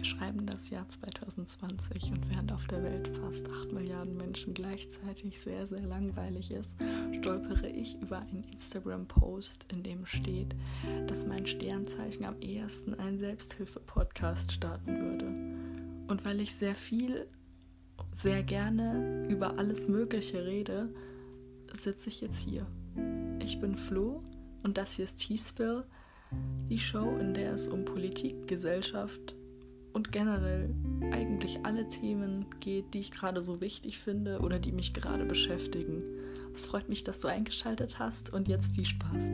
Wir schreiben das Jahr 2020 und während auf der Welt fast 8 Milliarden Menschen gleichzeitig sehr, sehr langweilig ist, stolpere ich über einen Instagram-Post, in dem steht, dass mein Sternzeichen am ehesten einen Selbsthilfe-Podcast starten würde. Und weil ich sehr viel, sehr gerne über alles Mögliche rede, sitze ich jetzt hier. Ich bin Flo und das hier ist T-Spill, die Show, in der es um Politik, Gesellschaft und generell eigentlich alle Themen geht, die ich gerade so wichtig finde oder die mich gerade beschäftigen. Es freut mich, dass du eingeschaltet hast und jetzt viel Spaß.